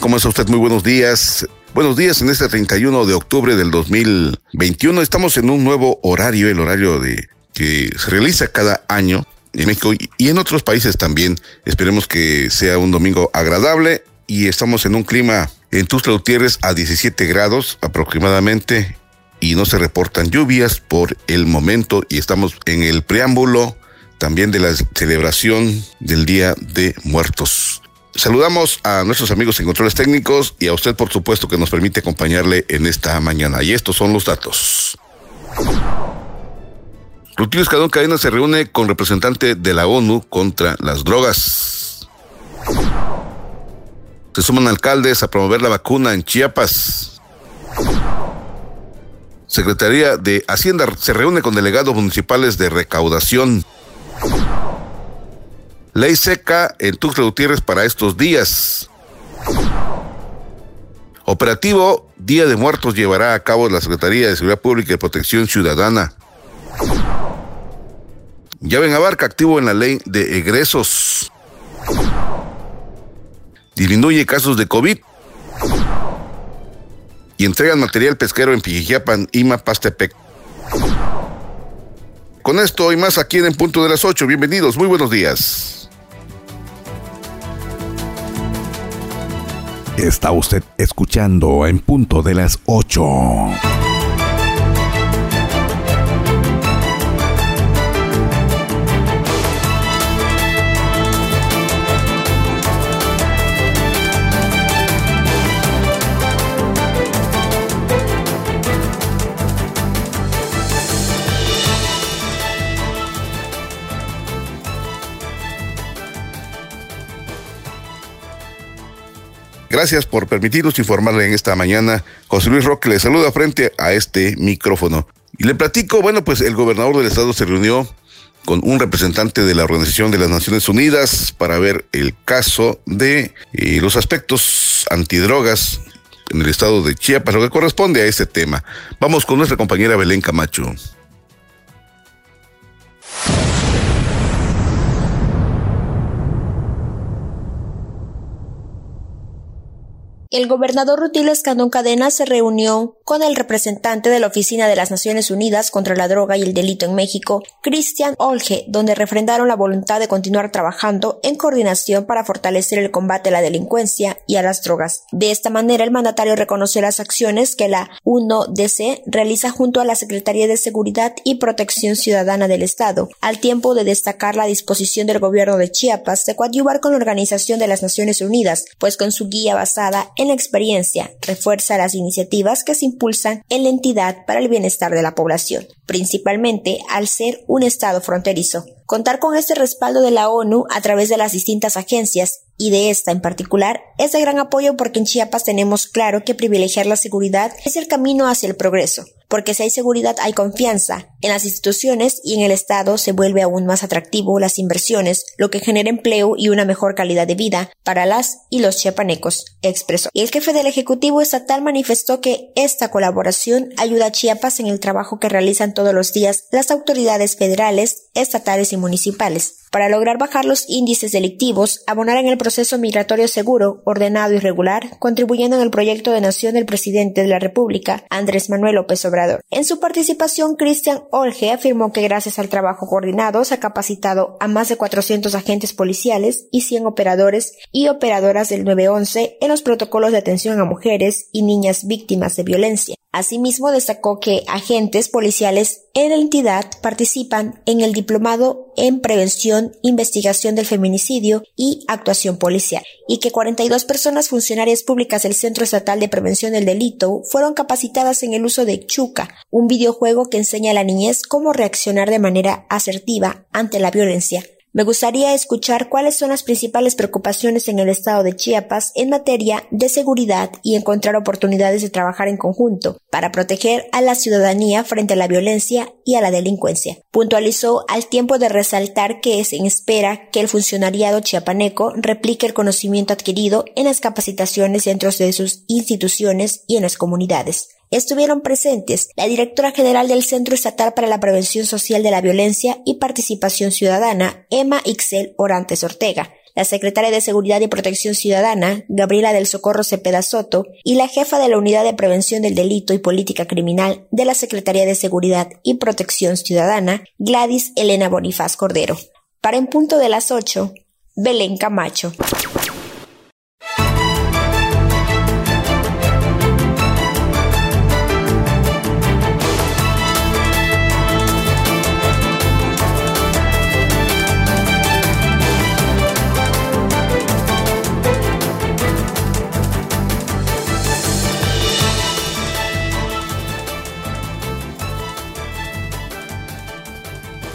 ¿Cómo está usted? Muy buenos días. Buenos días en este 31 de octubre del 2021. Estamos en un nuevo horario, el horario de que se realiza cada año en México y en otros países también. Esperemos que sea un domingo agradable y estamos en un clima en Tuxtla Gutiérrez a 17 grados aproximadamente y no se reportan lluvias por el momento y estamos en el preámbulo también de la celebración del Día de Muertos. Saludamos a nuestros amigos en controles técnicos y a usted, por supuesto, que nos permite acompañarle en esta mañana. Y estos son los datos. Rutilio Escadón Cadena se reúne con representante de la ONU contra las drogas. Se suman alcaldes a promover la vacuna en Chiapas. Secretaría de Hacienda se reúne con delegados municipales de recaudación. Ley seca en Tuxtla Gutiérrez para estos días. Operativo Día de Muertos llevará a cabo la Secretaría de Seguridad Pública y Protección Ciudadana. Llave en abarca activo en la ley de egresos. Disminuye casos de COVID. Y entregan material pesquero en Pijijiapan, Ima, Pastepec. Con esto y más aquí en punto de las 8. Bienvenidos, muy buenos días. Está usted escuchando en punto de las 8. Gracias por permitirnos informarle en esta mañana. José Luis Roque le saluda frente a este micrófono. Y le platico, bueno, pues el gobernador del estado se reunió con un representante de la Organización de las Naciones Unidas para ver el caso de eh, los aspectos antidrogas en el estado de Chiapas, lo que corresponde a este tema. Vamos con nuestra compañera Belén Camacho. El gobernador Rutilio Escandón Cadena se reunió con el representante de la Oficina de las Naciones Unidas contra la Droga y el Delito en México, Christian Olge, donde refrendaron la voluntad de continuar trabajando en coordinación para fortalecer el combate a la delincuencia y a las drogas. De esta manera, el mandatario reconoció las acciones que la 1DC realiza junto a la Secretaría de Seguridad y Protección Ciudadana del Estado, al tiempo de destacar la disposición del gobierno de Chiapas de coadyuvar con la Organización de las Naciones Unidas, pues con su guía basada en la experiencia refuerza las iniciativas que se impulsan en la entidad para el bienestar de la población, principalmente al ser un Estado fronterizo. Contar con este respaldo de la ONU a través de las distintas agencias y de esta en particular es de gran apoyo porque en Chiapas tenemos claro que privilegiar la seguridad es el camino hacia el progreso, porque si hay seguridad hay confianza en las instituciones y en el Estado se vuelve aún más atractivo las inversiones, lo que genera empleo y una mejor calidad de vida para las y los chiapanecos, expresó. Y el jefe del Ejecutivo Estatal manifestó que esta colaboración ayuda a Chiapas en el trabajo que realizan todos los días las autoridades federales, estatales y municipales para lograr bajar los índices delictivos, abonar en el proceso migratorio seguro, ordenado y regular, contribuyendo en el proyecto de nación del presidente de la República, Andrés Manuel López Obrador. En su participación, Cristian Olge afirmó que gracias al trabajo coordinado se ha capacitado a más de 400 agentes policiales y 100 operadores y operadoras del 911 en los protocolos de atención a mujeres y niñas víctimas de violencia Asimismo, destacó que agentes policiales en la entidad participan en el diplomado en prevención, investigación del feminicidio y actuación policial, y que 42 personas funcionarias públicas del Centro Estatal de Prevención del Delito fueron capacitadas en el uso de Chuca, un videojuego que enseña a la niñez cómo reaccionar de manera asertiva ante la violencia me gustaría escuchar cuáles son las principales preocupaciones en el estado de Chiapas en materia de seguridad y encontrar oportunidades de trabajar en conjunto para proteger a la ciudadanía frente a la violencia y a la delincuencia. Puntualizó al tiempo de resaltar que es en espera que el funcionariado chiapaneco replique el conocimiento adquirido en las capacitaciones dentro de sus instituciones y en las comunidades. Estuvieron presentes la directora general del Centro Estatal para la Prevención Social de la Violencia y Participación Ciudadana, Emma Ixel Orantes Ortega, la secretaria de Seguridad y Protección Ciudadana, Gabriela del Socorro Cepeda Soto, y la jefa de la Unidad de Prevención del Delito y Política Criminal de la Secretaría de Seguridad y Protección Ciudadana, Gladys Elena Bonifaz Cordero. Para en punto de las 8, Belén Camacho.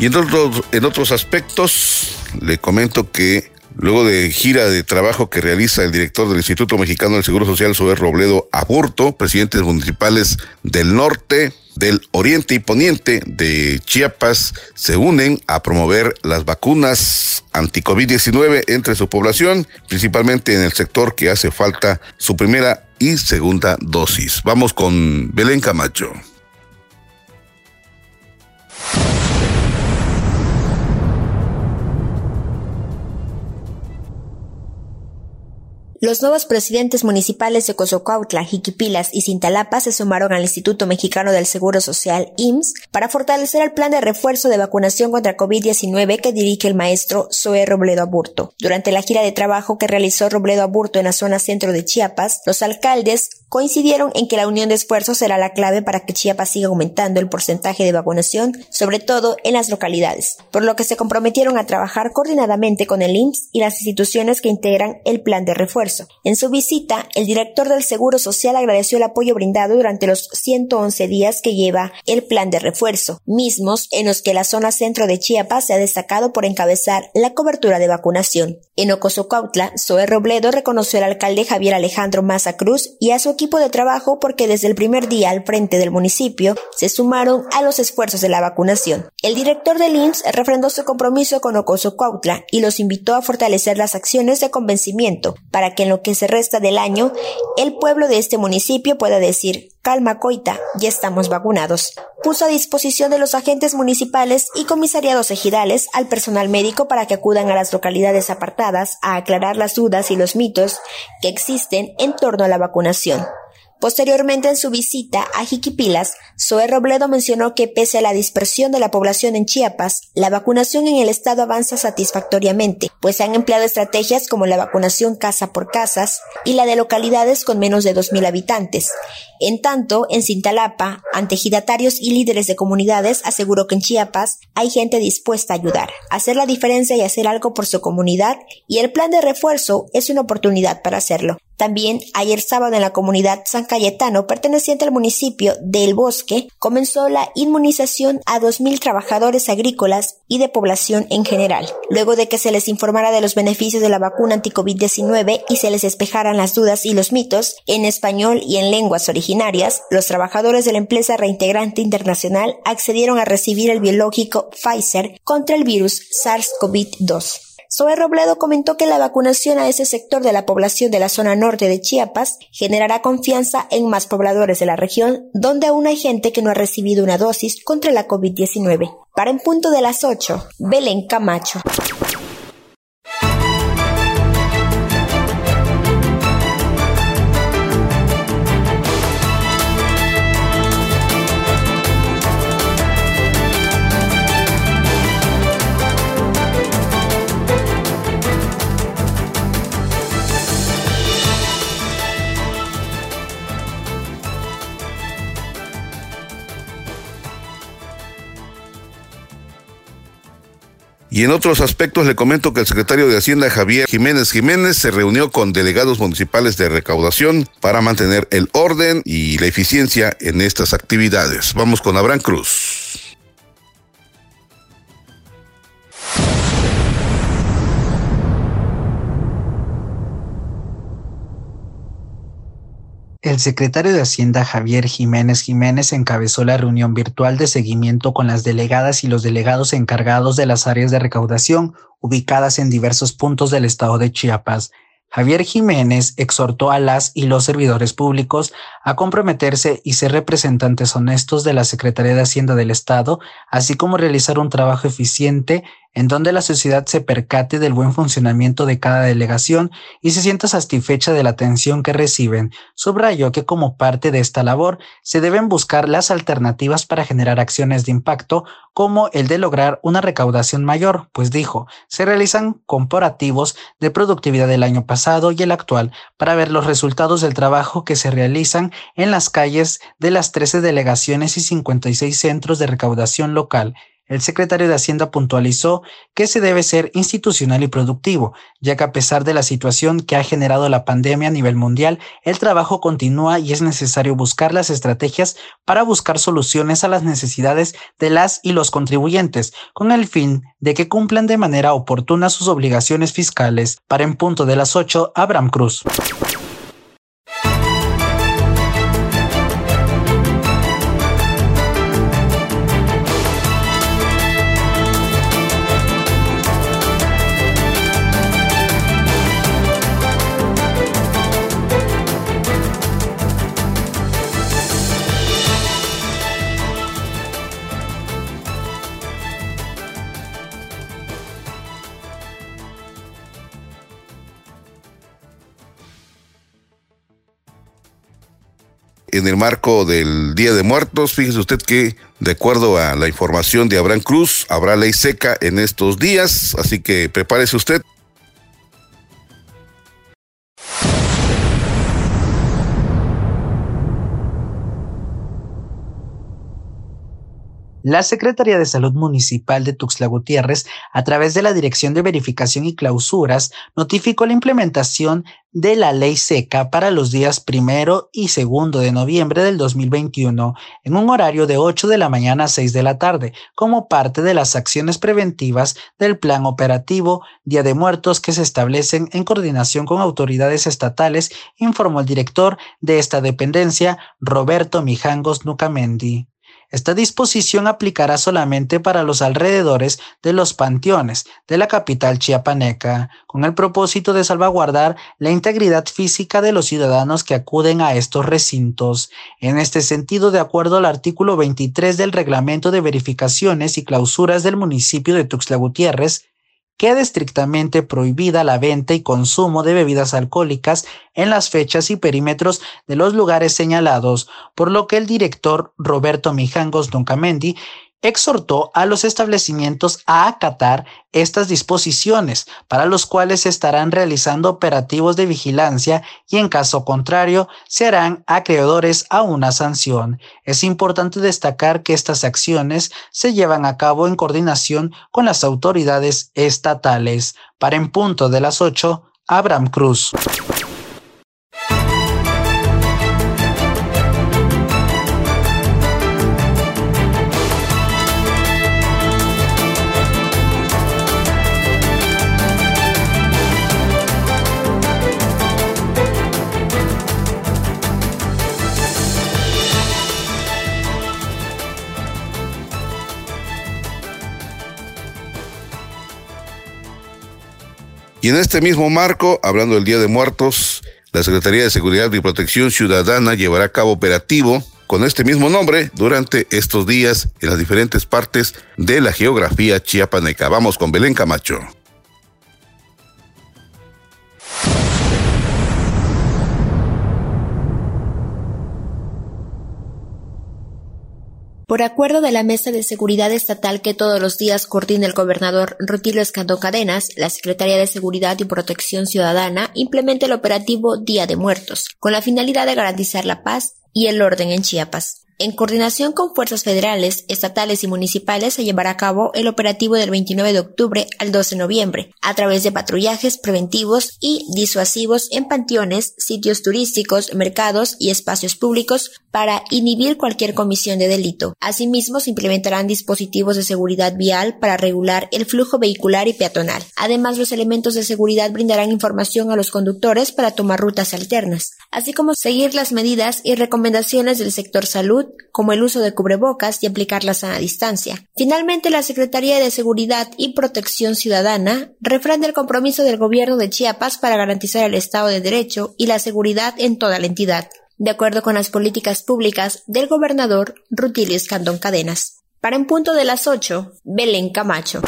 Y en otros, aspectos, le comento que luego de gira de trabajo que realiza el director del Instituto Mexicano del Seguro Social, Sober Robledo Aburto, presidentes municipales del norte, del oriente y poniente de Chiapas se unen a promover las vacunas anti-COVID-19 entre su población, principalmente en el sector que hace falta su primera y segunda dosis. Vamos con Belén Camacho. Los nuevos presidentes municipales de Cozocautla, Jiquipilas y Cintalapa se sumaron al Instituto Mexicano del Seguro Social, IMSS, para fortalecer el plan de refuerzo de vacunación contra COVID-19 que dirige el maestro Zoe Robledo Aburto. Durante la gira de trabajo que realizó Robledo Aburto en la zona centro de Chiapas, los alcaldes coincidieron en que la unión de esfuerzos será la clave para que Chiapas siga aumentando el porcentaje de vacunación, sobre todo en las localidades, por lo que se comprometieron a trabajar coordinadamente con el IMSS y las instituciones que integran el plan de refuerzo. En su visita, el director del Seguro Social agradeció el apoyo brindado durante los 111 días que lleva el plan de refuerzo, mismos en los que la zona centro de Chiapas se ha destacado por encabezar la cobertura de vacunación. En Ocosocautla, Zoe Robledo reconoció al alcalde Javier Alejandro Maza Cruz y a su equipo de trabajo porque desde el primer día al frente del municipio se sumaron a los esfuerzos de la vacunación. El director del IMSS refrendó su compromiso con Ocosocautla y los invitó a fortalecer las acciones de convencimiento para que en lo que se resta del año el pueblo de este municipio pueda decir Calma Coita, ya estamos vacunados. Puso a disposición de los agentes municipales y comisariados ejidales al personal médico para que acudan a las localidades apartadas a aclarar las dudas y los mitos que existen en torno a la vacunación. Posteriormente, en su visita a Jiquipilas, Zoe Robledo mencionó que pese a la dispersión de la población en Chiapas, la vacunación en el estado avanza satisfactoriamente, pues se han empleado estrategias como la vacunación casa por casas y la de localidades con menos de 2.000 habitantes. En tanto, en Cintalapa, ante ejidatarios y líderes de comunidades, aseguró que en Chiapas hay gente dispuesta a ayudar, hacer la diferencia y hacer algo por su comunidad, y el plan de refuerzo es una oportunidad para hacerlo. También ayer sábado en la comunidad San Cayetano, perteneciente al municipio del Bosque, comenzó la inmunización a 2.000 trabajadores agrícolas y de población en general, luego de que se les informara de los beneficios de la vacuna anti-COVID-19 y se les despejaran las dudas y los mitos en español y en lenguas originarias, los trabajadores de la empresa reintegrante internacional accedieron a recibir el biológico Pfizer contra el virus SARS-CoV-2. Zoe Robledo comentó que la vacunación a ese sector de la población de la zona norte de Chiapas generará confianza en más pobladores de la región, donde aún hay gente que no ha recibido una dosis contra la COVID-19. Para en punto de las 8, Belén Camacho. Y en otros aspectos le comento que el secretario de Hacienda Javier Jiménez Jiménez se reunió con delegados municipales de recaudación para mantener el orden y la eficiencia en estas actividades. Vamos con Abraham Cruz. El secretario de Hacienda Javier Jiménez Jiménez encabezó la reunión virtual de seguimiento con las delegadas y los delegados encargados de las áreas de recaudación ubicadas en diversos puntos del estado de Chiapas. Javier Jiménez exhortó a las y los servidores públicos a comprometerse y ser representantes honestos de la Secretaría de Hacienda del Estado, así como realizar un trabajo eficiente en donde la sociedad se percate del buen funcionamiento de cada delegación y se sienta satisfecha de la atención que reciben. Subrayó que como parte de esta labor se deben buscar las alternativas para generar acciones de impacto como el de lograr una recaudación mayor, pues dijo, se realizan comparativos de productividad del año pasado y el actual para ver los resultados del trabajo que se realizan en las calles de las 13 delegaciones y 56 centros de recaudación local el secretario de Hacienda puntualizó que se debe ser institucional y productivo, ya que a pesar de la situación que ha generado la pandemia a nivel mundial, el trabajo continúa y es necesario buscar las estrategias para buscar soluciones a las necesidades de las y los contribuyentes, con el fin de que cumplan de manera oportuna sus obligaciones fiscales. Para en punto de las 8, Abraham Cruz. En el marco del Día de Muertos. Fíjese usted que, de acuerdo a la información de Abraham Cruz, habrá ley seca en estos días, así que prepárese usted. La Secretaría de Salud Municipal de Tuxtla Gutiérrez, a través de la Dirección de Verificación y Clausuras, notificó la implementación de la ley seca para los días primero y segundo de noviembre del 2021 en un horario de 8 de la mañana a 6 de la tarde como parte de las acciones preventivas del plan operativo Día de Muertos que se establecen en coordinación con autoridades estatales, informó el director de esta dependencia, Roberto Mijangos Nucamendi. Esta disposición aplicará solamente para los alrededores de los panteones de la capital chiapaneca, con el propósito de salvaguardar la integridad física de los ciudadanos que acuden a estos recintos. En este sentido, de acuerdo al artículo 23 del Reglamento de Verificaciones y Clausuras del municipio de Tuxtla Gutiérrez, queda estrictamente prohibida la venta y consumo de bebidas alcohólicas en las fechas y perímetros de los lugares señalados, por lo que el director Roberto Mijangos Doncamendi exhortó a los establecimientos a acatar estas disposiciones, para los cuales se estarán realizando operativos de vigilancia y en caso contrario se harán acreedores a una sanción. Es importante destacar que estas acciones se llevan a cabo en coordinación con las autoridades estatales. Para en punto de las 8, Abraham Cruz. Y en este mismo marco, hablando del Día de Muertos, la Secretaría de Seguridad y Protección Ciudadana llevará a cabo operativo con este mismo nombre durante estos días en las diferentes partes de la geografía chiapaneca. Vamos con Belén Camacho. Por acuerdo de la Mesa de Seguridad Estatal que todos los días coordina el gobernador Rutilio Escandón Cadenas, la Secretaría de Seguridad y Protección Ciudadana implementa el operativo Día de Muertos, con la finalidad de garantizar la paz y el orden en Chiapas. En coordinación con fuerzas federales, estatales y municipales se llevará a cabo el operativo del 29 de octubre al 12 de noviembre, a través de patrullajes preventivos y disuasivos en panteones, sitios turísticos, mercados y espacios públicos para inhibir cualquier comisión de delito. Asimismo, se implementarán dispositivos de seguridad vial para regular el flujo vehicular y peatonal. Además, los elementos de seguridad brindarán información a los conductores para tomar rutas alternas, así como seguir las medidas y recomendaciones del sector salud, como el uso de cubrebocas y aplicar la sana distancia. Finalmente, la Secretaría de Seguridad y Protección Ciudadana refrenda el compromiso del gobierno de Chiapas para garantizar el Estado de Derecho y la seguridad en toda la entidad, de acuerdo con las políticas públicas del gobernador Rutilio Escandón Cadenas. Para en punto de las 8, Belén Camacho.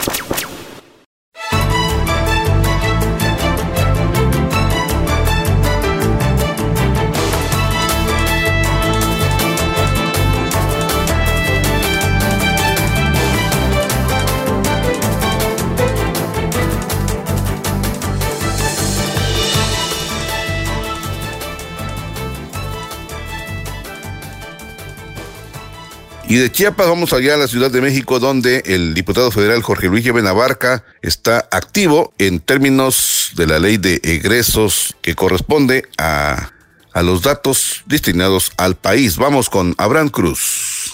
Y de Chiapas vamos allá a la Ciudad de México, donde el diputado federal Jorge Luis Benabarca está activo en términos de la ley de egresos que corresponde a, a los datos destinados al país. Vamos con Abraham Cruz.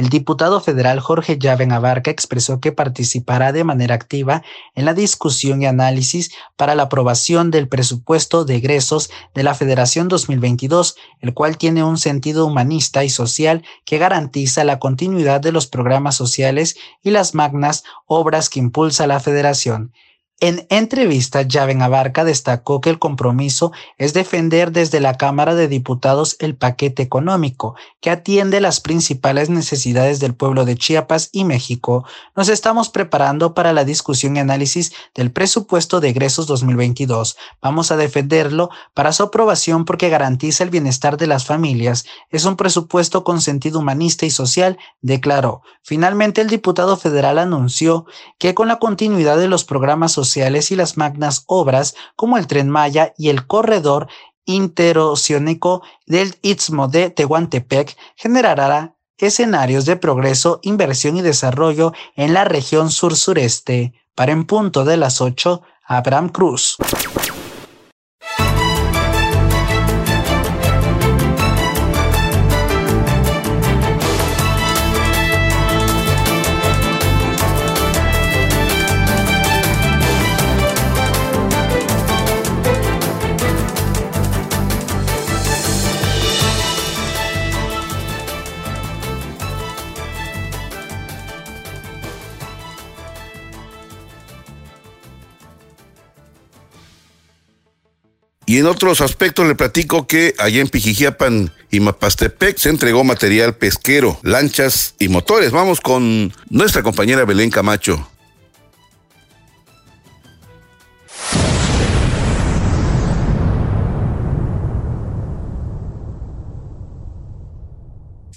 El diputado federal Jorge Llaven Abarca expresó que participará de manera activa en la discusión y análisis para la aprobación del presupuesto de egresos de la Federación 2022, el cual tiene un sentido humanista y social que garantiza la continuidad de los programas sociales y las magnas obras que impulsa la Federación. En entrevista, Javen Abarca destacó que el compromiso es defender desde la Cámara de Diputados el paquete económico que atiende las principales necesidades del pueblo de Chiapas y México. Nos estamos preparando para la discusión y análisis del presupuesto de egresos 2022. Vamos a defenderlo para su aprobación porque garantiza el bienestar de las familias. Es un presupuesto con sentido humanista y social, declaró. Finalmente, el diputado federal anunció que con la continuidad de los programas sociales y las magnas obras como el Tren Maya y el corredor interoceánico del Istmo de Tehuantepec generará escenarios de progreso, inversión y desarrollo en la región sur-sureste. Para en punto de las 8, Abraham Cruz. Y en otros aspectos le platico que allá en Pijijiapan y Mapastepec se entregó material pesquero, lanchas y motores. Vamos con nuestra compañera Belén Camacho.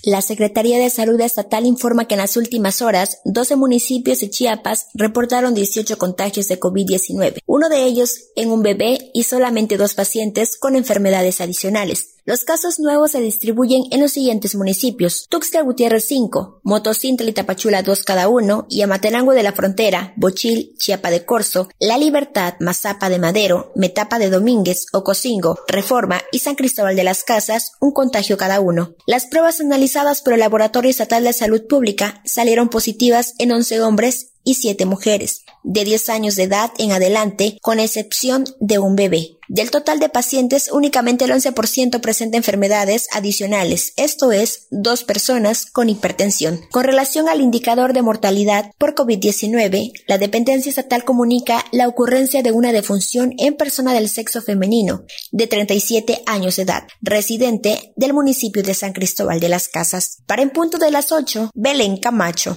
La Secretaría de Salud Estatal informa que en las últimas horas, 12 municipios de Chiapas reportaron 18 contagios de COVID-19, uno de ellos en un bebé y solamente dos pacientes con enfermedades adicionales. Los casos nuevos se distribuyen en los siguientes municipios. Tuxtla Gutiérrez 5, Motocintla y Tapachula 2 cada uno, y Amatenango de la Frontera, Bochil, Chiapa de Corzo, La Libertad, Mazapa de Madero, Metapa de Domínguez, Ocosingo, Reforma y San Cristóbal de las Casas, un contagio cada uno. Las pruebas analizadas por el Laboratorio Estatal de Salud Pública salieron positivas en 11 hombres y siete mujeres de 10 años de edad en adelante, con excepción de un bebé. Del total de pacientes, únicamente el 11% presenta enfermedades adicionales, esto es, dos personas con hipertensión. Con relación al indicador de mortalidad por COVID-19, la dependencia estatal comunica la ocurrencia de una defunción en persona del sexo femenino, de 37 años de edad, residente del municipio de San Cristóbal de las Casas. Para en punto de las 8, Belén Camacho.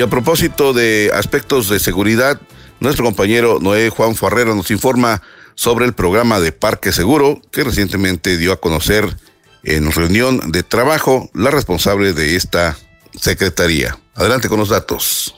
A propósito de aspectos de seguridad, nuestro compañero Noé Juan Farrera nos informa sobre el programa de Parque Seguro que recientemente dio a conocer en reunión de trabajo la responsable de esta secretaría. Adelante con los datos.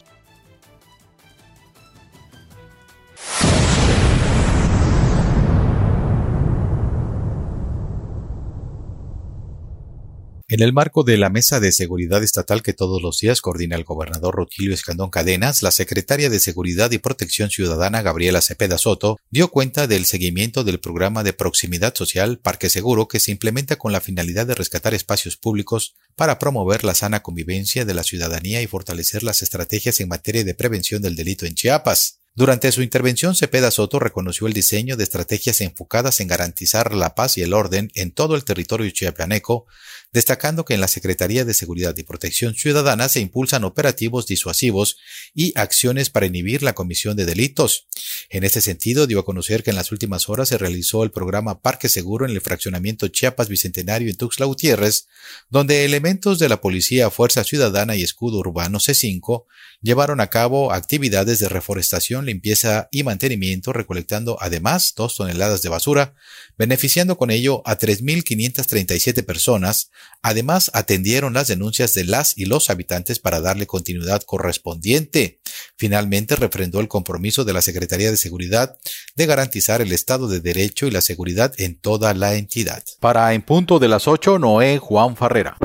En el marco de la Mesa de Seguridad Estatal que todos los días coordina el gobernador Rutilio Escandón Cadenas, la secretaria de Seguridad y Protección Ciudadana Gabriela Cepeda Soto dio cuenta del seguimiento del programa de proximidad social Parque Seguro que se implementa con la finalidad de rescatar espacios públicos para promover la sana convivencia de la ciudadanía y fortalecer las estrategias en materia de prevención del delito en Chiapas. Durante su intervención, Cepeda Soto reconoció el diseño de estrategias enfocadas en garantizar la paz y el orden en todo el territorio chiapaneco, destacando que en la Secretaría de Seguridad y Protección Ciudadana se impulsan operativos disuasivos y acciones para inhibir la comisión de delitos. En este sentido, dio a conocer que en las últimas horas se realizó el programa Parque Seguro en el fraccionamiento Chiapas Bicentenario en Tuxtla Gutiérrez, donde elementos de la Policía, Fuerza Ciudadana y Escudo Urbano C5 llevaron a cabo actividades de reforestación, limpieza y mantenimiento, recolectando además dos toneladas de basura, beneficiando con ello a 3.537 personas. Además, atendieron las denuncias de las y los habitantes para darle continuidad correspondiente. Finalmente, refrendó el compromiso de la Secretaría de Seguridad de garantizar el Estado de Derecho y la seguridad en toda la entidad. Para En Punto de las 8, Noé Juan Farrera.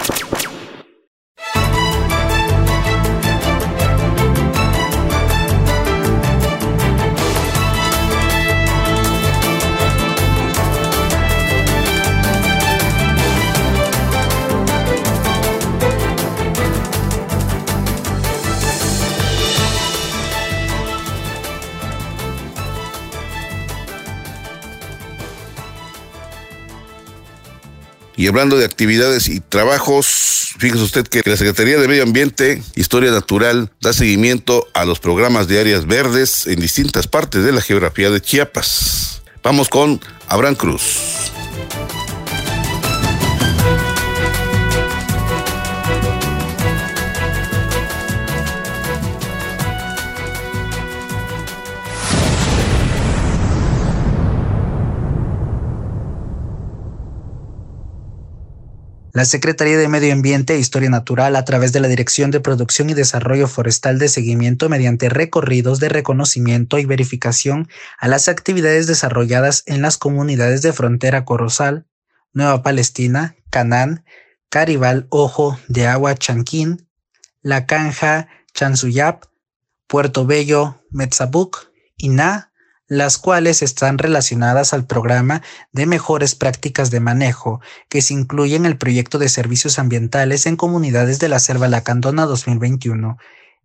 Y hablando de actividades y trabajos, fíjese usted que la Secretaría de Medio Ambiente, Historia Natural, da seguimiento a los programas de áreas verdes en distintas partes de la geografía de Chiapas. Vamos con Abraham Cruz. La Secretaría de Medio Ambiente e Historia Natural, a través de la Dirección de Producción y Desarrollo Forestal de Seguimiento mediante recorridos de reconocimiento y verificación a las actividades desarrolladas en las comunidades de frontera Corozal, Nueva Palestina, Canán, Caribal Ojo de Agua Chanquín, La Canja, Chansuyap, Puerto Bello, Metzabuc, Na las cuales están relacionadas al programa de mejores prácticas de manejo, que se incluye en el proyecto de servicios ambientales en comunidades de la Selva Lacandona 2021.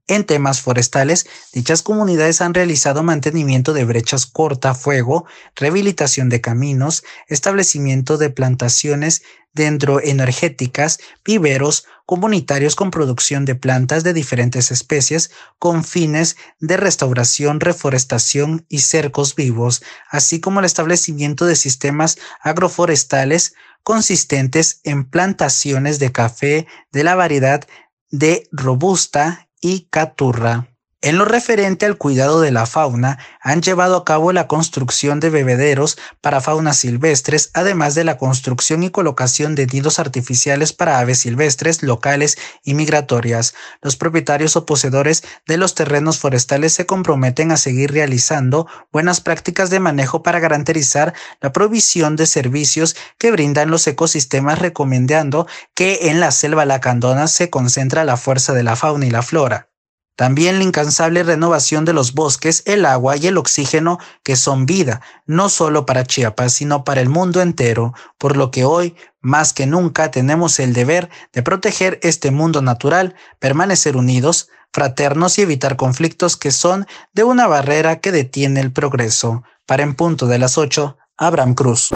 En temas forestales, dichas comunidades han realizado mantenimiento de brechas corta-fuego, rehabilitación de caminos, establecimiento de plantaciones dendroenergéticas, viveros, comunitarios con producción de plantas de diferentes especies con fines de restauración, reforestación y cercos vivos, así como el establecimiento de sistemas agroforestales consistentes en plantaciones de café de la variedad de robusta y caturra. En lo referente al cuidado de la fauna, han llevado a cabo la construcción de bebederos para faunas silvestres, además de la construcción y colocación de nidos artificiales para aves silvestres, locales y migratorias. Los propietarios o poseedores de los terrenos forestales se comprometen a seguir realizando buenas prácticas de manejo para garantizar la provisión de servicios que brindan los ecosistemas, recomendando que en la selva lacandona se concentra la fuerza de la fauna y la flora. También la incansable renovación de los bosques, el agua y el oxígeno que son vida, no solo para Chiapas, sino para el mundo entero, por lo que hoy, más que nunca, tenemos el deber de proteger este mundo natural, permanecer unidos, fraternos y evitar conflictos que son de una barrera que detiene el progreso. Para en punto de las 8, Abraham Cruz.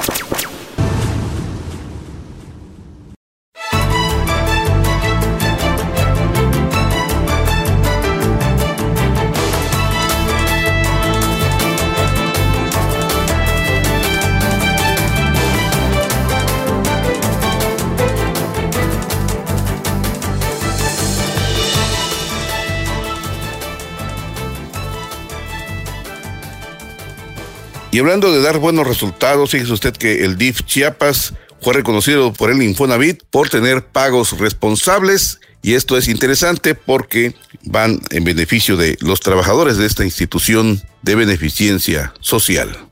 Y hablando de dar buenos resultados, fíjese usted que el DIF Chiapas fue reconocido por el Infonavit por tener pagos responsables y esto es interesante porque van en beneficio de los trabajadores de esta institución de beneficencia social.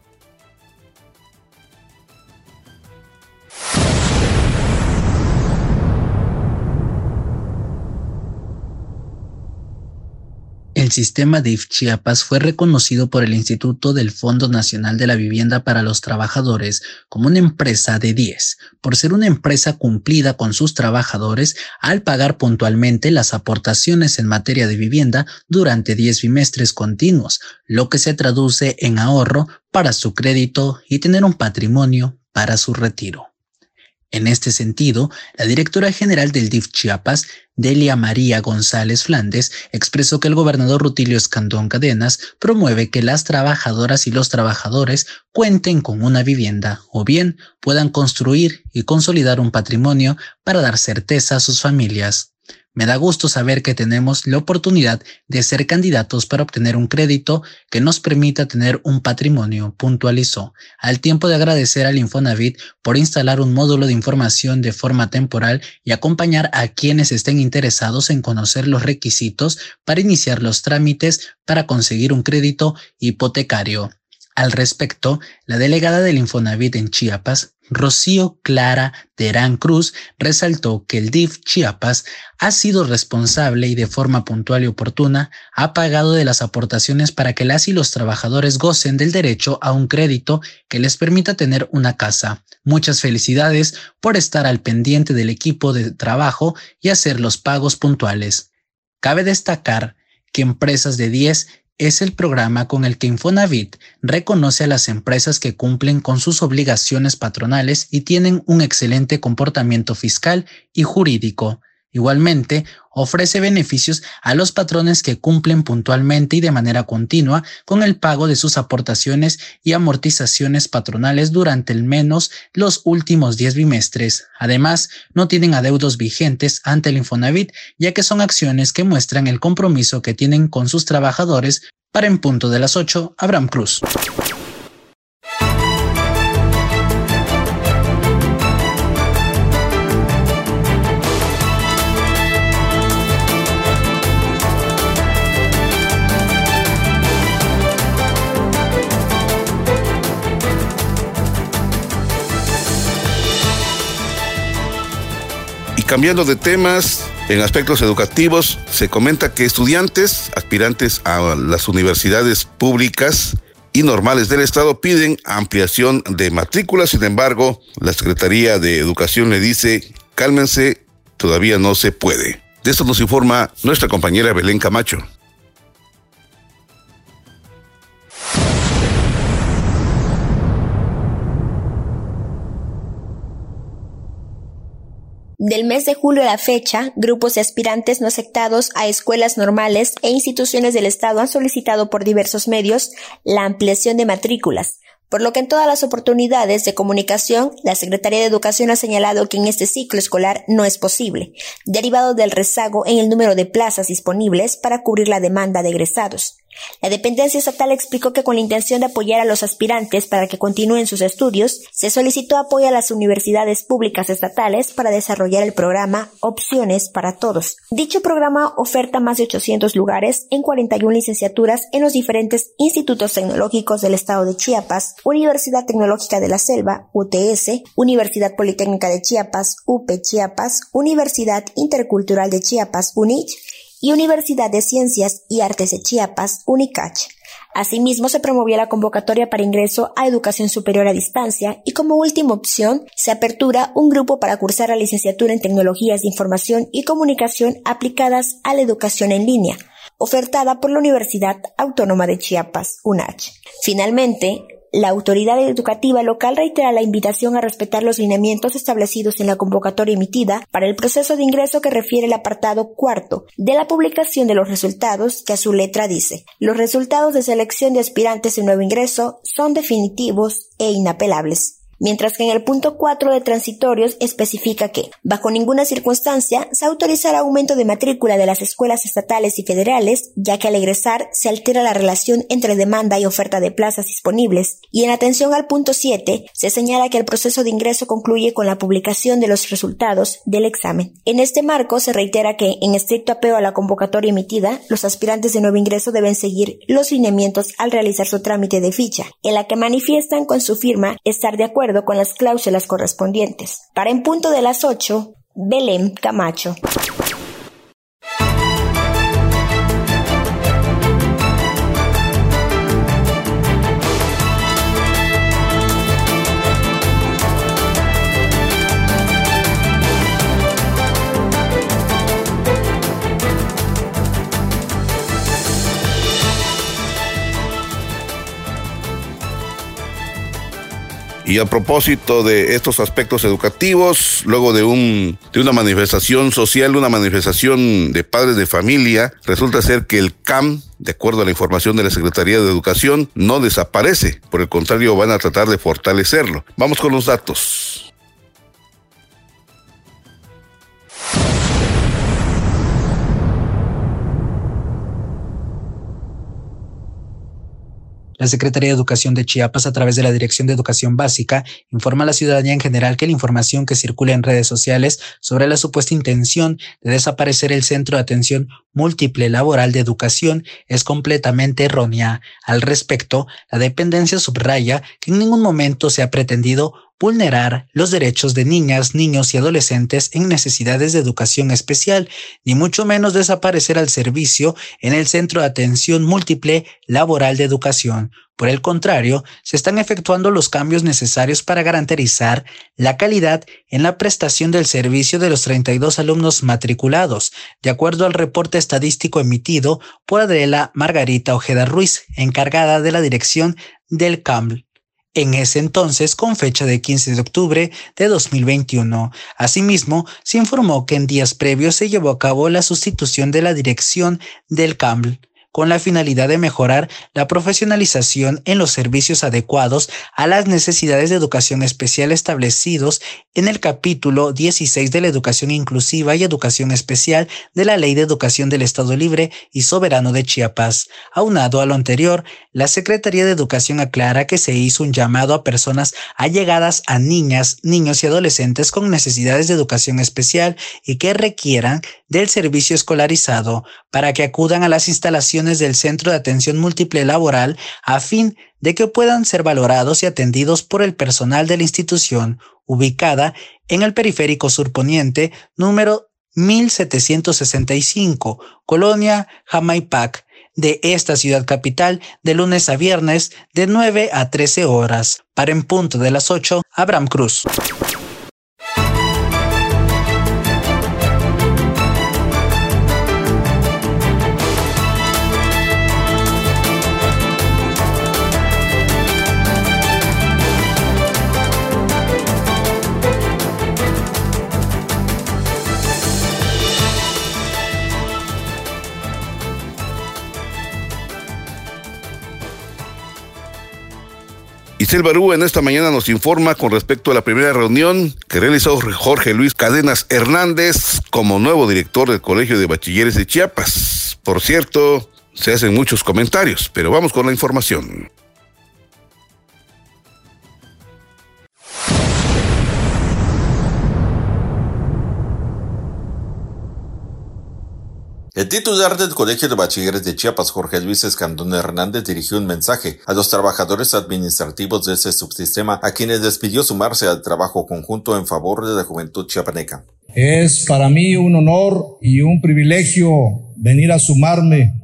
El sistema DIF Chiapas fue reconocido por el Instituto del Fondo Nacional de la Vivienda para los Trabajadores como una empresa de 10, por ser una empresa cumplida con sus trabajadores al pagar puntualmente las aportaciones en materia de vivienda durante 10 bimestres continuos, lo que se traduce en ahorro para su crédito y tener un patrimonio para su retiro. En este sentido, la directora general del DIF Chiapas, Delia María González Flandes, expresó que el gobernador Rutilio Escandón Cadenas promueve que las trabajadoras y los trabajadores cuenten con una vivienda o bien puedan construir y consolidar un patrimonio para dar certeza a sus familias. Me da gusto saber que tenemos la oportunidad de ser candidatos para obtener un crédito que nos permita tener un patrimonio, puntualizó, al tiempo de agradecer al Infonavit por instalar un módulo de información de forma temporal y acompañar a quienes estén interesados en conocer los requisitos para iniciar los trámites para conseguir un crédito hipotecario. Al respecto, la delegada del Infonavit en Chiapas, Rocío Clara Terán Cruz, resaltó que el DIF Chiapas ha sido responsable y de forma puntual y oportuna ha pagado de las aportaciones para que las y los trabajadores gocen del derecho a un crédito que les permita tener una casa. Muchas felicidades por estar al pendiente del equipo de trabajo y hacer los pagos puntuales. Cabe destacar que empresas de 10 es el programa con el que Infonavit reconoce a las empresas que cumplen con sus obligaciones patronales y tienen un excelente comportamiento fiscal y jurídico. Igualmente, ofrece beneficios a los patrones que cumplen puntualmente y de manera continua con el pago de sus aportaciones y amortizaciones patronales durante al menos los últimos 10 bimestres. Además, no tienen adeudos vigentes ante el Infonavit, ya que son acciones que muestran el compromiso que tienen con sus trabajadores. Para en punto de las 8, Abraham Cruz. Cambiando de temas, en aspectos educativos, se comenta que estudiantes, aspirantes a las universidades públicas y normales del Estado piden ampliación de matrícula. Sin embargo, la Secretaría de Educación le dice, cálmense, todavía no se puede. De esto nos informa nuestra compañera Belén Camacho. Del mes de julio a la fecha, grupos de aspirantes no aceptados a escuelas normales e instituciones del Estado han solicitado por diversos medios la ampliación de matrículas, por lo que en todas las oportunidades de comunicación, la Secretaría de Educación ha señalado que en este ciclo escolar no es posible, derivado del rezago en el número de plazas disponibles para cubrir la demanda de egresados. La dependencia estatal explicó que con la intención de apoyar a los aspirantes para que continúen sus estudios, se solicitó apoyo a las universidades públicas estatales para desarrollar el programa Opciones para Todos. Dicho programa oferta más de 800 lugares en 41 licenciaturas en los diferentes institutos tecnológicos del estado de Chiapas, Universidad Tecnológica de la Selva, UTS, Universidad Politécnica de Chiapas, UP Chiapas, Universidad Intercultural de Chiapas, UNICH, y Universidad de Ciencias y Artes de Chiapas, UNICACH. Asimismo, se promovió la convocatoria para ingreso a educación superior a distancia y como última opción se apertura un grupo para cursar la licenciatura en tecnologías de información y comunicación aplicadas a la educación en línea, ofertada por la Universidad Autónoma de Chiapas, UNACH. Finalmente, la autoridad educativa local reitera la invitación a respetar los lineamientos establecidos en la convocatoria emitida para el proceso de ingreso que refiere el apartado cuarto de la publicación de los resultados, que a su letra dice, los resultados de selección de aspirantes de nuevo ingreso son definitivos e inapelables. Mientras que en el punto 4 de transitorios especifica que, bajo ninguna circunstancia, se autorizará aumento de matrícula de las escuelas estatales y federales, ya que al egresar se altera la relación entre demanda y oferta de plazas disponibles, y en atención al punto 7 se señala que el proceso de ingreso concluye con la publicación de los resultados del examen. En este marco se reitera que, en estricto apego a la convocatoria emitida, los aspirantes de nuevo ingreso deben seguir los lineamientos al realizar su trámite de ficha, en la que manifiestan con su firma estar de acuerdo con las cláusulas correspondientes. Para en punto de las 8, Belén Camacho. Y a propósito de estos aspectos educativos, luego de, un, de una manifestación social, una manifestación de padres de familia, resulta ser que el CAM, de acuerdo a la información de la Secretaría de Educación, no desaparece. Por el contrario, van a tratar de fortalecerlo. Vamos con los datos. La Secretaría de Educación de Chiapas, a través de la Dirección de Educación Básica, informa a la ciudadanía en general que la información que circula en redes sociales sobre la supuesta intención de desaparecer el Centro de Atención Múltiple Laboral de Educación es completamente errónea. Al respecto, la dependencia subraya que en ningún momento se ha pretendido vulnerar los derechos de niñas, niños y adolescentes en necesidades de educación especial, ni mucho menos desaparecer al servicio en el Centro de Atención Múltiple Laboral de Educación. Por el contrario, se están efectuando los cambios necesarios para garantizar la calidad en la prestación del servicio de los 32 alumnos matriculados, de acuerdo al reporte estadístico emitido por Adela Margarita Ojeda Ruiz, encargada de la dirección del CAML en ese entonces con fecha de 15 de octubre de 2021. Asimismo, se informó que en días previos se llevó a cabo la sustitución de la dirección del CAML con la finalidad de mejorar la profesionalización en los servicios adecuados a las necesidades de educación especial establecidos en el capítulo 16 de la Educación Inclusiva y Educación Especial de la Ley de Educación del Estado Libre y Soberano de Chiapas. Aunado a lo anterior, la Secretaría de Educación aclara que se hizo un llamado a personas allegadas a niñas, niños y adolescentes con necesidades de educación especial y que requieran del servicio escolarizado para que acudan a las instalaciones del Centro de Atención Múltiple Laboral a fin de que puedan ser valorados y atendidos por el personal de la institución, ubicada en el periférico surponiente número 1765, Colonia Jamaipac, de esta ciudad capital de lunes a viernes de 9 a 13 horas. Para en punto de las 8, Abraham Cruz. Isel Barú en esta mañana nos informa con respecto a la primera reunión que realizó Jorge Luis Cadenas Hernández como nuevo director del Colegio de Bachilleres de Chiapas. Por cierto, se hacen muchos comentarios, pero vamos con la información. El titular del Colegio de Bachilleres de Chiapas, Jorge Luis Escandón Hernández, dirigió un mensaje a los trabajadores administrativos de ese subsistema, a quienes les pidió sumarse al trabajo conjunto en favor de la juventud chiapaneca. Es para mí un honor y un privilegio venir a sumarme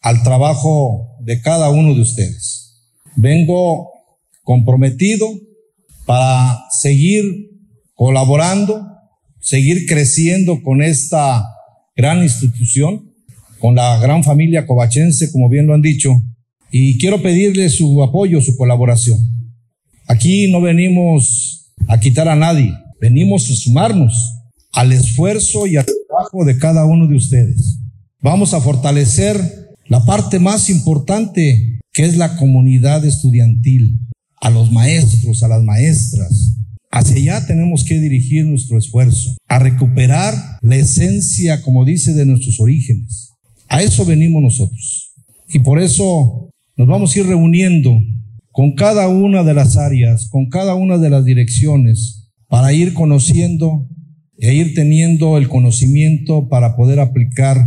al trabajo de cada uno de ustedes. Vengo comprometido para seguir colaborando, seguir creciendo con esta gran institución, con la gran familia covachense, como bien lo han dicho, y quiero pedirle su apoyo, su colaboración. Aquí no venimos a quitar a nadie, venimos a sumarnos al esfuerzo y al trabajo de cada uno de ustedes. Vamos a fortalecer la parte más importante que es la comunidad estudiantil. a los maestros, a las maestras. Hacia allá tenemos que dirigir nuestro esfuerzo, a recuperar la esencia, como dice, de nuestros orígenes. A eso venimos nosotros. Y por eso nos vamos a ir reuniendo con cada una de las áreas, con cada una de las direcciones, para ir conociendo e ir teniendo el conocimiento para poder aplicar,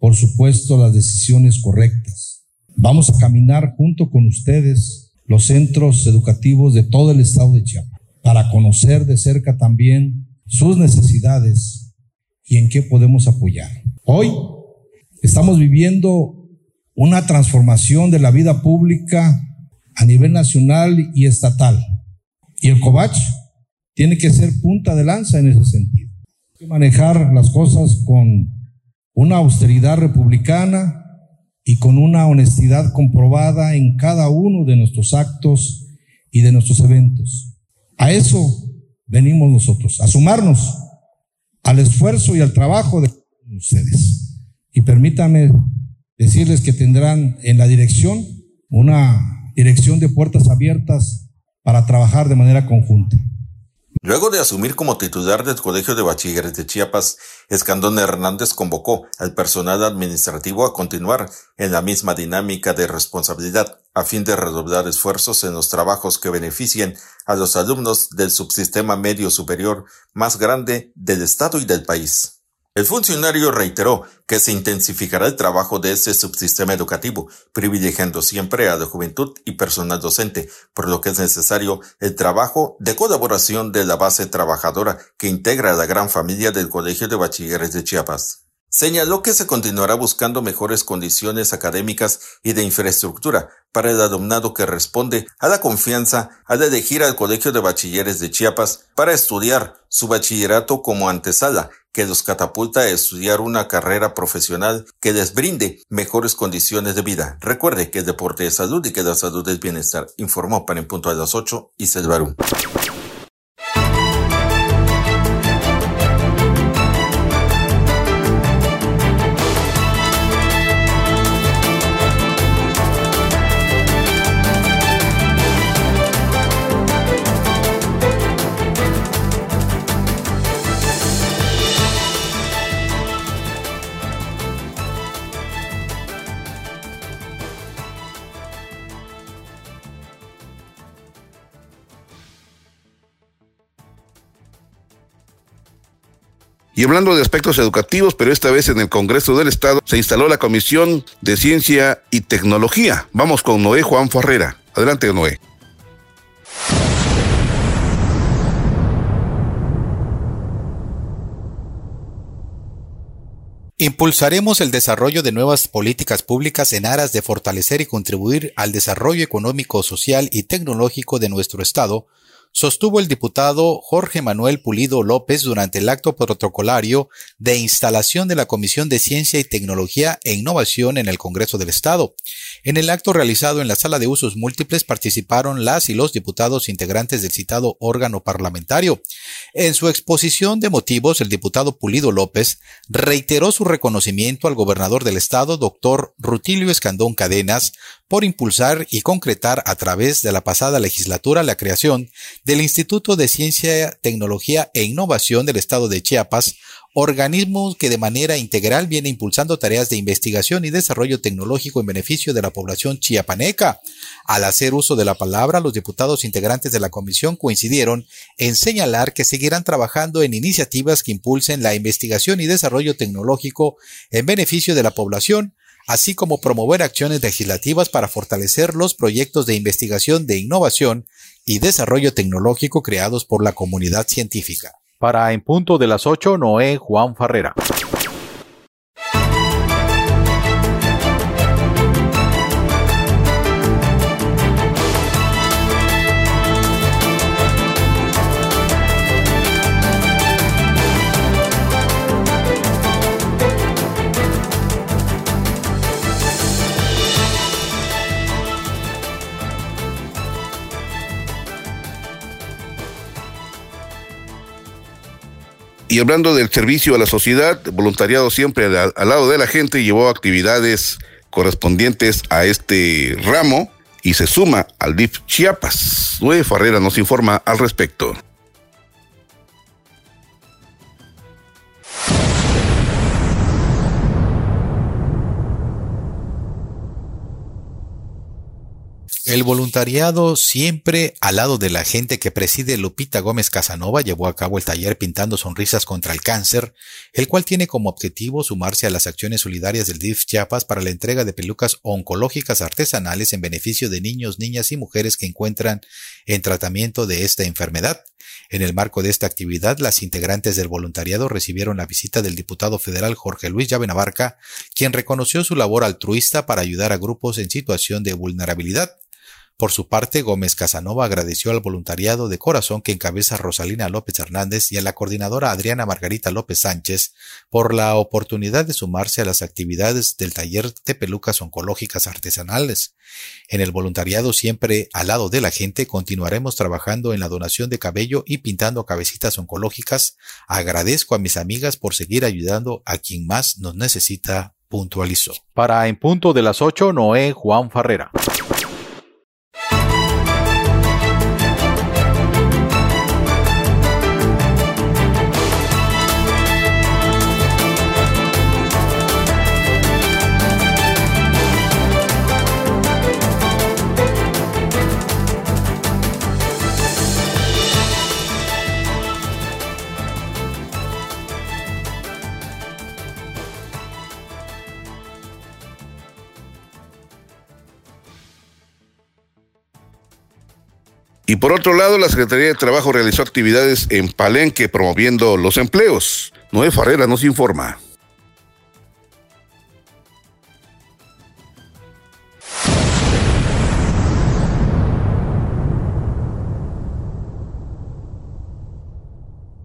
por supuesto, las decisiones correctas. Vamos a caminar junto con ustedes los centros educativos de todo el estado de Chiapas para conocer de cerca también sus necesidades y en qué podemos apoyar. Hoy estamos viviendo una transformación de la vida pública a nivel nacional y estatal. Y el COVACH tiene que ser punta de lanza en ese sentido. Hay que manejar las cosas con una austeridad republicana y con una honestidad comprobada en cada uno de nuestros actos y de nuestros eventos. A eso venimos nosotros, a sumarnos al esfuerzo y al trabajo de ustedes. Y permítanme decirles que tendrán en la dirección una dirección de puertas abiertas para trabajar de manera conjunta. Luego de asumir como titular del Colegio de Bachilleres de Chiapas, Escandón Hernández convocó al personal administrativo a continuar en la misma dinámica de responsabilidad a fin de redoblar esfuerzos en los trabajos que beneficien a los alumnos del subsistema medio superior más grande del Estado y del país. El funcionario reiteró que se intensificará el trabajo de este subsistema educativo, privilegiando siempre a la juventud y personal docente, por lo que es necesario el trabajo de colaboración de la base trabajadora que integra la gran familia del Colegio de Bachilleres de Chiapas. Señaló que se continuará buscando mejores condiciones académicas y de infraestructura para el alumnado que responde a la confianza al elegir al Colegio de Bachilleres de Chiapas para estudiar su bachillerato como antesala que los catapulta a estudiar una carrera profesional que les brinde mejores condiciones de vida. Recuerde que el deporte es salud y que la salud es bienestar. Informó para en punto a las 8 y Selvarum. Y hablando de aspectos educativos, pero esta vez en el Congreso del Estado, se instaló la Comisión de Ciencia y Tecnología. Vamos con Noé Juan Ferrera. Adelante, Noé. Impulsaremos el desarrollo de nuevas políticas públicas en aras de fortalecer y contribuir al desarrollo económico, social y tecnológico de nuestro Estado, sostuvo el diputado Jorge Manuel Pulido López durante el acto protocolario de instalación de la Comisión de Ciencia y Tecnología e Innovación en el Congreso del Estado. En el acto realizado en la sala de usos múltiples participaron las y los diputados integrantes del citado órgano parlamentario. En su exposición de motivos, el diputado Pulido López reiteró su reconocimiento al gobernador del Estado, doctor Rutilio Escandón Cadenas, por impulsar y concretar a través de la pasada legislatura la creación del Instituto de Ciencia, Tecnología e Innovación del Estado de Chiapas, organismo que de manera integral viene impulsando tareas de investigación y desarrollo tecnológico en beneficio de la población chiapaneca. Al hacer uso de la palabra, los diputados integrantes de la comisión coincidieron en señalar que seguirán trabajando en iniciativas que impulsen la investigación y desarrollo tecnológico en beneficio de la población, así como promover acciones legislativas para fortalecer los proyectos de investigación de innovación y desarrollo tecnológico creados por la comunidad científica. Para En Punto de las 8, Noé Juan Farrera. Y hablando del servicio a la sociedad, voluntariado siempre al, lado de la gente, llevó actividades correspondientes a este ramo y se suma al DIF Chiapas. Noé Farrera nos informa al respecto. El voluntariado siempre al lado de la gente que preside Lupita Gómez Casanova llevó a cabo el taller Pintando Sonrisas contra el Cáncer, el cual tiene como objetivo sumarse a las acciones solidarias del DIF Chiapas para la entrega de pelucas oncológicas artesanales en beneficio de niños, niñas y mujeres que encuentran en tratamiento de esta enfermedad. En el marco de esta actividad, las integrantes del voluntariado recibieron la visita del diputado federal Jorge Luis Llave Navarca, quien reconoció su labor altruista para ayudar a grupos en situación de vulnerabilidad. Por su parte, Gómez Casanova agradeció al voluntariado de corazón que encabeza Rosalina López Hernández y a la coordinadora Adriana Margarita López Sánchez por la oportunidad de sumarse a las actividades del taller de pelucas oncológicas artesanales. En el voluntariado siempre al lado de la gente continuaremos trabajando en la donación de cabello y pintando cabecitas oncológicas. Agradezco a mis amigas por seguir ayudando a quien más nos necesita, puntualizó. Para En Punto de las 8, Noé Juan Farrera. Y por otro lado, la Secretaría de Trabajo realizó actividades en Palenque promoviendo los empleos. Noé Farrera nos informa.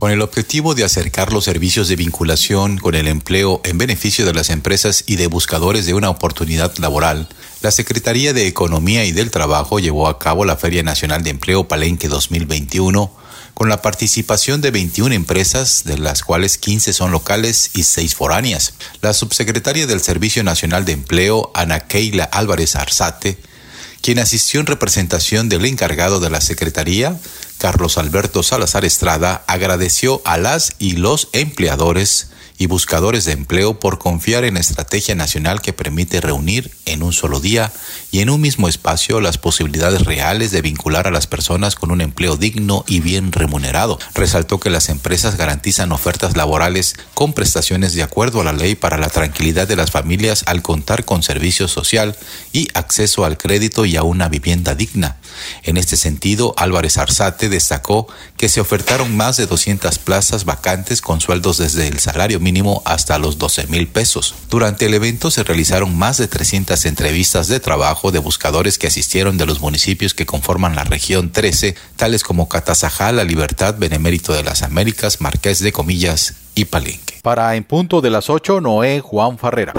Con el objetivo de acercar los servicios de vinculación con el empleo en beneficio de las empresas y de buscadores de una oportunidad laboral, la Secretaría de Economía y del Trabajo llevó a cabo la Feria Nacional de Empleo Palenque 2021 con la participación de 21 empresas, de las cuales 15 son locales y 6 foráneas. La subsecretaria del Servicio Nacional de Empleo, Ana Keila Álvarez Arzate, quien asistió en representación del encargado de la Secretaría, Carlos Alberto Salazar Estrada, agradeció a las y los empleadores y buscadores de empleo por confiar en la estrategia nacional que permite reunir en un solo día y en un mismo espacio las posibilidades reales de vincular a las personas con un empleo digno y bien remunerado. Resaltó que las empresas garantizan ofertas laborales con prestaciones de acuerdo a la ley para la tranquilidad de las familias al contar con servicio social y acceso al crédito y a una vivienda digna. En este sentido, Álvarez Arzate destacó que se ofertaron más de 200 plazas vacantes con sueldos desde el salario mínimo hasta los 12 mil pesos. Durante el evento se realizaron más de 300 entrevistas de trabajo de buscadores que asistieron de los municipios que conforman la región 13, tales como Catazajá, La Libertad, Benemérito de las Américas, Marqués de Comillas y Palenque. Para En Punto de las 8, Noé Juan Farrera.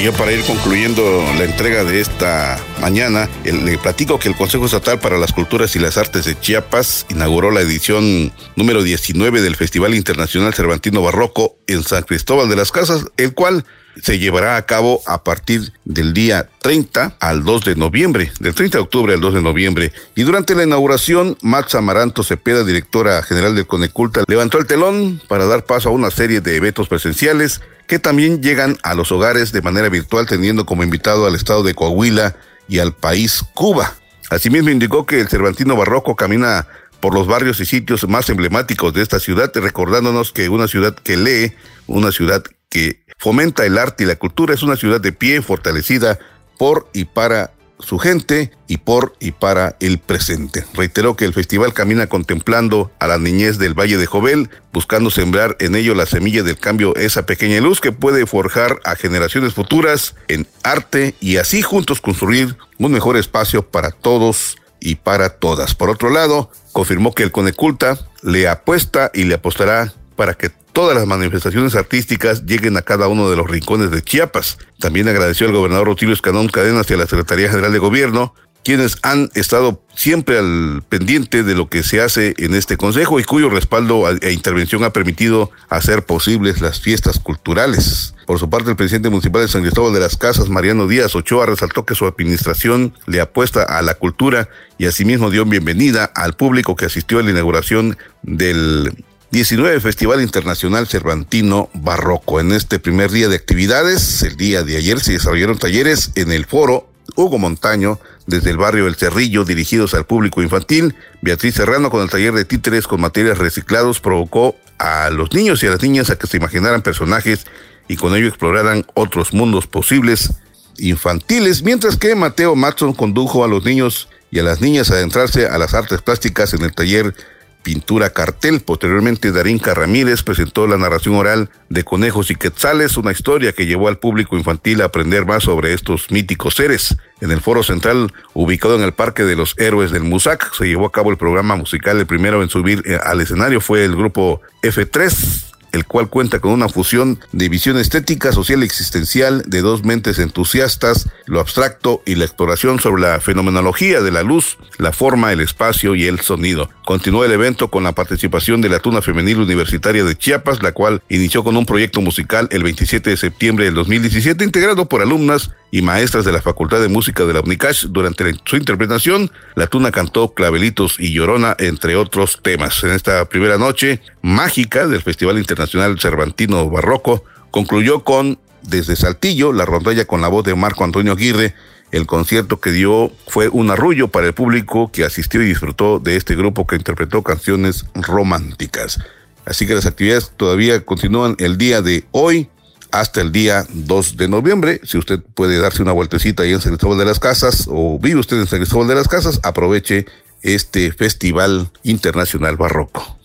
Y yo para ir concluyendo la entrega de esta mañana, le platico que el Consejo Estatal para las Culturas y las Artes de Chiapas inauguró la edición número 19 del Festival Internacional Cervantino Barroco en San Cristóbal de las Casas, el cual se llevará a cabo a partir del día 30 al 2 de noviembre, del 30 de octubre al 2 de noviembre. Y durante la inauguración, Max Amaranto Cepeda, directora general del Coneculta, levantó el telón para dar paso a una serie de eventos presenciales que también llegan a los hogares de manera virtual, teniendo como invitado al estado de Coahuila y al país Cuba. Asimismo indicó que el Cervantino Barroco camina por los barrios y sitios más emblemáticos de esta ciudad, recordándonos que una ciudad que lee, una ciudad que fomenta el arte y la cultura, es una ciudad de pie, fortalecida por y para su gente y por y para el presente. Reiteró que el festival camina contemplando a la niñez del Valle de Jovel, buscando sembrar en ello la semilla del cambio, esa pequeña luz que puede forjar a generaciones futuras en arte y así juntos construir un mejor espacio para todos y para todas. Por otro lado, confirmó que el Coneculta le apuesta y le apostará para que todas las manifestaciones artísticas lleguen a cada uno de los rincones de Chiapas. También agradeció al gobernador Rutilio Escanón Cadenas y a la Secretaría General de Gobierno quienes han estado siempre al pendiente de lo que se hace en este Consejo y cuyo respaldo e intervención ha permitido hacer posibles las fiestas culturales. Por su parte, el presidente municipal de San Cristóbal de las Casas, Mariano Díaz Ochoa, resaltó que su administración le apuesta a la cultura y asimismo dio bienvenida al público que asistió a la inauguración del 19 Festival Internacional Cervantino Barroco. En este primer día de actividades, el día de ayer se desarrollaron talleres en el foro Hugo Montaño, desde el barrio El Cerrillo, dirigidos al público infantil. Beatriz Serrano, con el taller de títeres con materiales reciclados, provocó a los niños y a las niñas a que se imaginaran personajes y con ello exploraran otros mundos posibles infantiles, mientras que Mateo Matson condujo a los niños y a las niñas a adentrarse a las artes plásticas en el taller pintura cartel. Posteriormente, Darinka Ramírez presentó la narración oral de Conejos y Quetzales, una historia que llevó al público infantil a aprender más sobre estos míticos seres. En el foro central, ubicado en el Parque de los Héroes del Musac, se llevó a cabo el programa musical. El primero en subir eh, al escenario fue el grupo F3 el cual cuenta con una fusión de visión estética, social y existencial de dos mentes entusiastas, lo abstracto y la exploración sobre la fenomenología de la luz, la forma, el espacio y el sonido. Continuó el evento con la participación de la Tuna Femenil Universitaria de Chiapas, la cual inició con un proyecto musical el 27 de septiembre del 2017, integrado por alumnas y maestras de la Facultad de Música de la UNICASH. Durante su interpretación, la Tuna cantó Clavelitos y Llorona, entre otros temas. En esta primera noche mágica del Festival Internacional Cervantino Barroco, concluyó con Desde Saltillo, la rondalla con la voz de Marco Antonio Aguirre. El concierto que dio fue un arrullo para el público que asistió y disfrutó de este grupo que interpretó canciones románticas. Así que las actividades todavía continúan el día de hoy hasta el día 2 de noviembre. Si usted puede darse una vueltecita ahí en San Cristóbal de las Casas o vive usted en San Cristóbal de las Casas, aproveche este Festival Internacional Barroco.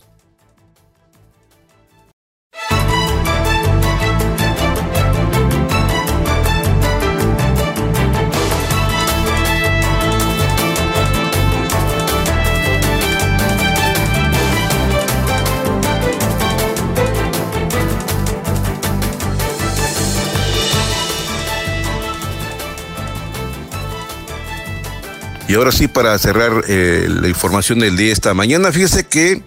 Y ahora sí, para cerrar eh, la información del día esta mañana, fíjese que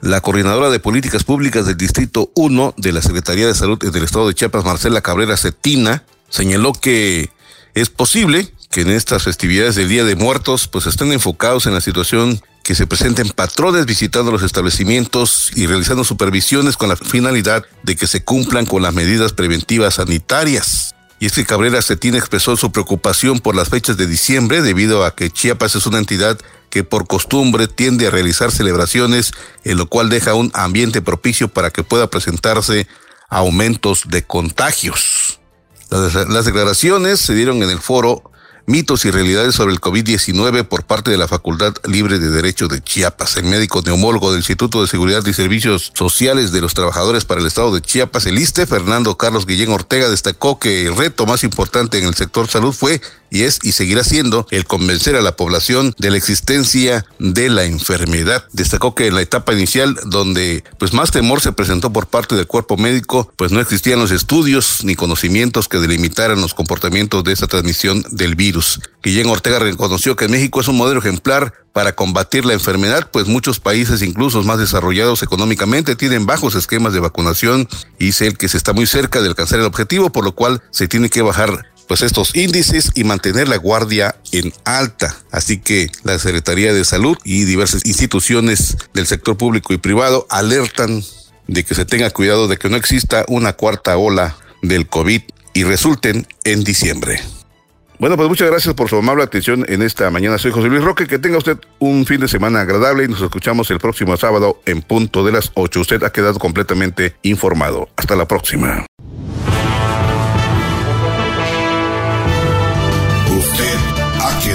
la coordinadora de políticas públicas del Distrito 1 de la Secretaría de Salud del Estado de Chiapas, Marcela Cabrera Cetina, señaló que es posible que en estas festividades del Día de Muertos pues estén enfocados en la situación que se presenten patrones visitando los establecimientos y realizando supervisiones con la finalidad de que se cumplan con las medidas preventivas sanitarias. Y es que Cabrera Cetina expresó su preocupación por las fechas de diciembre debido a que Chiapas es una entidad que por costumbre tiende a realizar celebraciones, en lo cual deja un ambiente propicio para que pueda presentarse aumentos de contagios. Las declaraciones se dieron en el foro mitos y realidades sobre el COVID-19 por parte de la Facultad Libre de Derecho de Chiapas. El médico neumólogo del Instituto de Seguridad y Servicios Sociales de los Trabajadores para el Estado de Chiapas, el ISTE, Fernando Carlos Guillén Ortega, destacó que el reto más importante en el sector salud fue y es y seguirá siendo el convencer a la población de la existencia de la enfermedad. Destacó que en la etapa inicial donde pues más temor se presentó por parte del cuerpo médico, pues no existían los estudios ni conocimientos que delimitaran los comportamientos de esa transmisión del virus. Guillén Ortega reconoció que México es un modelo ejemplar para combatir la enfermedad, pues muchos países, incluso más desarrollados económicamente, tienen bajos esquemas de vacunación y es el que se está muy cerca de alcanzar el objetivo, por lo cual se tiene que bajar pues estos índices y mantener la guardia en alta. Así que la Secretaría de Salud y diversas instituciones del sector público y privado alertan de que se tenga cuidado de que no exista una cuarta ola del COVID y resulten en diciembre. Bueno, pues muchas gracias por su amable atención en esta mañana. Soy José Luis Roque. Que tenga usted un fin de semana agradable y nos escuchamos el próximo sábado en punto de las 8. Usted ha quedado completamente informado. Hasta la próxima.